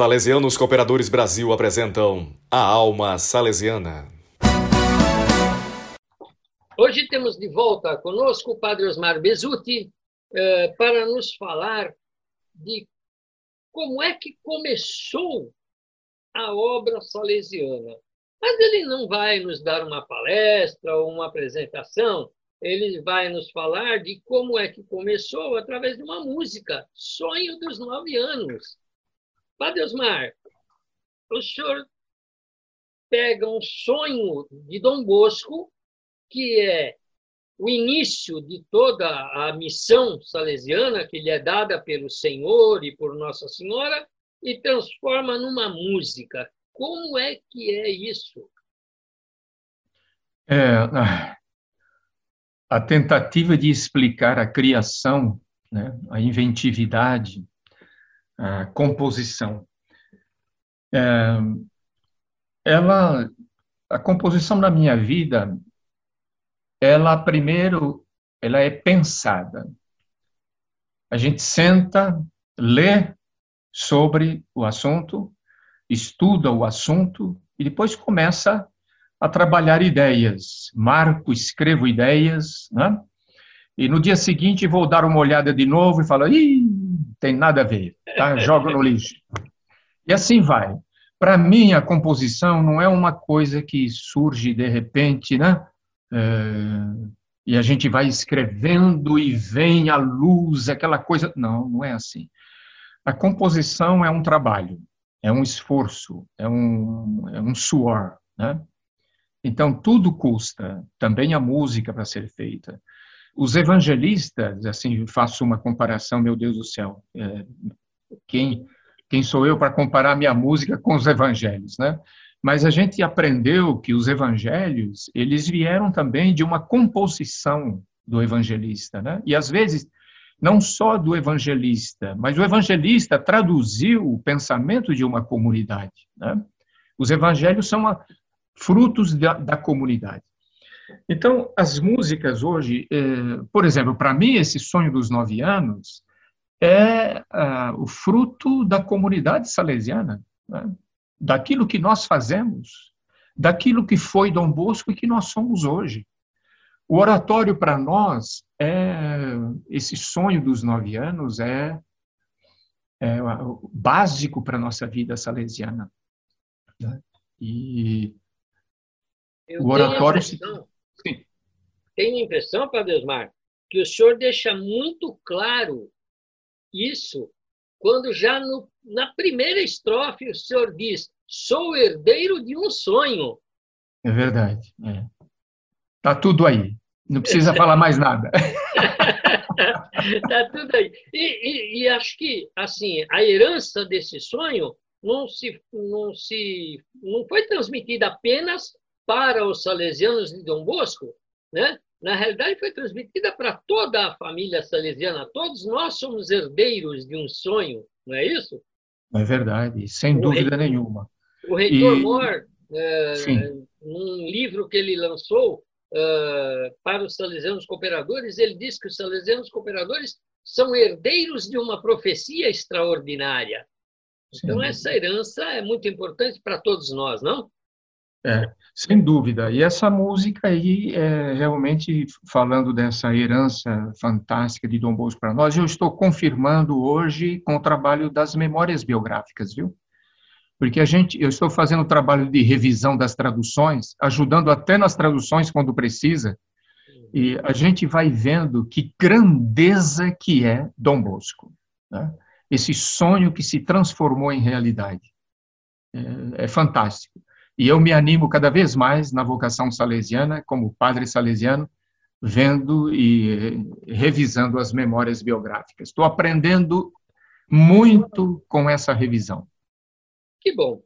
Salesianos Cooperadores Brasil apresentam A Alma Salesiana. Hoje temos de volta conosco o Padre Osmar Bezutti eh, para nos falar de como é que começou a obra salesiana. Mas ele não vai nos dar uma palestra ou uma apresentação, ele vai nos falar de como é que começou através de uma música, Sonho dos Nove Anos. Padre Osmar, o senhor pega um sonho de Dom Bosco, que é o início de toda a missão salesiana que lhe é dada pelo Senhor e por Nossa Senhora, e transforma numa música. Como é que é isso? É, a tentativa de explicar a criação, né, a inventividade, a composição. É, ela, a composição na minha vida, ela primeiro, ela é pensada. A gente senta, lê sobre o assunto, estuda o assunto e depois começa a trabalhar ideias. Marco, escrevo ideias, né? E no dia seguinte vou dar uma olhada de novo e falo, ih, tem nada a ver, tá? No lixo. E assim vai. Para mim, a composição não é uma coisa que surge de repente, né? É, e a gente vai escrevendo e vem a luz, aquela coisa. Não, não é assim. A composição é um trabalho, é um esforço, é um, é um suor, né? Então, tudo custa, também a música para ser feita. Os evangelistas, assim, faço uma comparação, meu Deus do céu, é, quem, quem sou eu para comparar minha música com os evangelhos, né? Mas a gente aprendeu que os evangelhos, eles vieram também de uma composição do evangelista, né? E às vezes não só do evangelista, mas o evangelista traduziu o pensamento de uma comunidade, né? Os evangelhos são frutos da, da comunidade. Então, as músicas hoje, eh, por exemplo, para mim, esse sonho dos nove anos é ah, o fruto da comunidade salesiana, né? daquilo que nós fazemos, daquilo que foi Dom Bosco e que nós somos hoje. O oratório para nós é esse sonho dos nove anos é, é básico para a nossa vida salesiana. Né? E Eu o oratório tenho a impressão, Sim. Tenho a impressão, Padre Osmar, que o senhor deixa muito claro isso quando já no, na primeira estrofe o senhor diz: sou herdeiro de um sonho. É verdade. É. Tá tudo aí. Não precisa falar mais nada. tá tudo aí. E, e, e, acho que assim a herança desse sonho não se não se não foi transmitida apenas para os salesianos de Dom Bosco, né? na realidade, foi transmitida para toda a família salesiana. Todos nós somos herdeiros de um sonho, não é isso? É verdade, sem o dúvida nenhuma. O reitor e... Moore, é, num livro que ele lançou é, para os salesianos cooperadores, ele diz que os salesianos cooperadores são herdeiros de uma profecia extraordinária. Então, Sim. essa herança é muito importante para todos nós, não? É, sem dúvida. E essa música aí, é, realmente falando dessa herança fantástica de Dom Bosco para nós, eu estou confirmando hoje com o trabalho das memórias biográficas, viu? Porque a gente, eu estou fazendo o trabalho de revisão das traduções, ajudando até nas traduções quando precisa, e a gente vai vendo que grandeza que é Dom Bosco, né? esse sonho que se transformou em realidade. É, é fantástico. E eu me animo cada vez mais na vocação salesiana, como padre salesiano, vendo e revisando as memórias biográficas. Estou aprendendo muito com essa revisão. Que bom.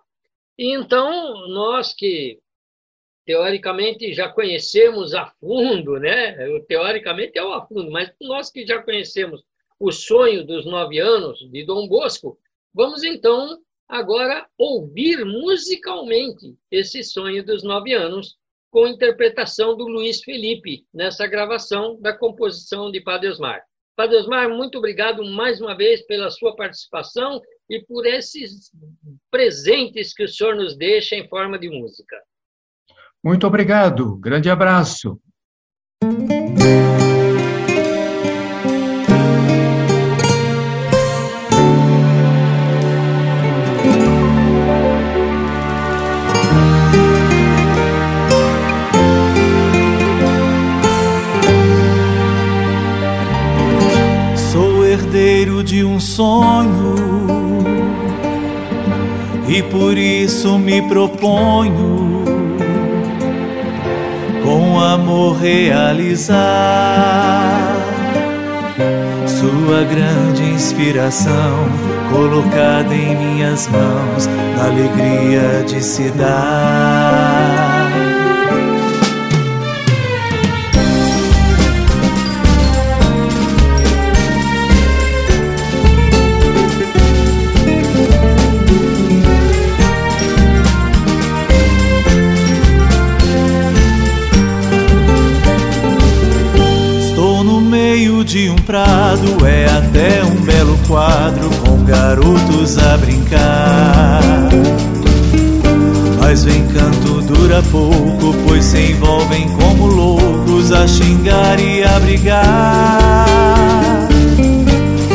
Então, nós que teoricamente já conhecemos a fundo, né? Teoricamente é o a fundo, mas nós que já conhecemos o sonho dos nove anos de Dom Bosco, vamos então agora ouvir musicalmente esse sonho dos nove anos, com interpretação do Luiz Felipe, nessa gravação da composição de Padre Osmar. Padre Osmar, muito obrigado mais uma vez pela sua participação e por esses presentes que o senhor nos deixa em forma de música. Muito obrigado. Grande abraço. De um sonho e por isso me proponho com amor realizar sua grande inspiração colocada em minhas mãos na alegria de se dar. Garotos a brincar. Mas o encanto dura pouco, pois se envolvem como loucos a xingar e a brigar.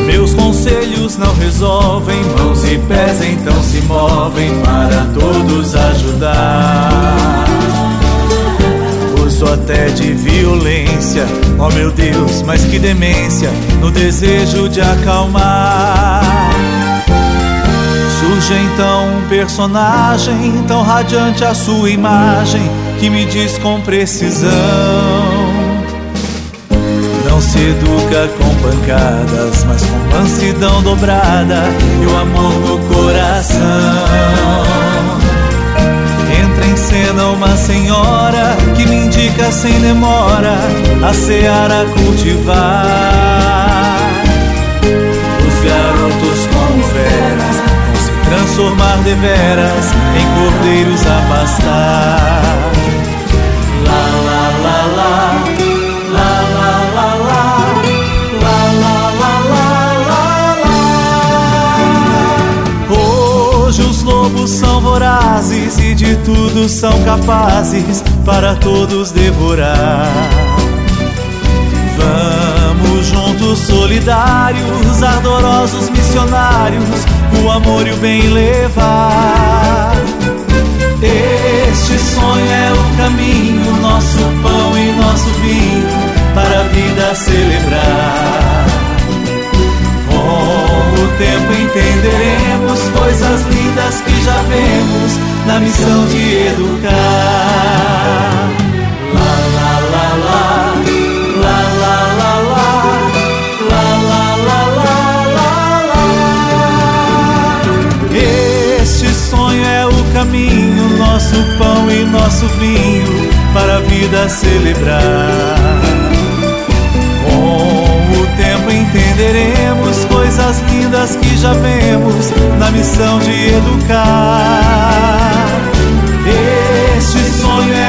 Meus conselhos não resolvem, mãos e pés então se movem para todos ajudar sou até de violência. Oh meu Deus, mas que demência no desejo de acalmar. Surge então um personagem tão radiante a sua imagem que me diz com precisão. Não se educa com pancadas, mas com mansidão dobrada e o amor no coração em cena uma senhora que me indica sem demora a seara cultivar. Transformar deveras em cordeiros a pastar. Lá, lá, lá, lá. lobos são vorazes e de tudo são capazes para todos devorar. Juntos, solidários, ardorosos missionários, o amor e o bem levar. Este sonho é o caminho, nosso pão e nosso vinho para a vida celebrar. Com o tempo entenderemos coisas lindas que já vemos na missão de educar. Caminho, nosso pão e nosso vinho para a vida celebrar tempo entenderemos coisas lindas que já vemos na missão de educar. Este sonho é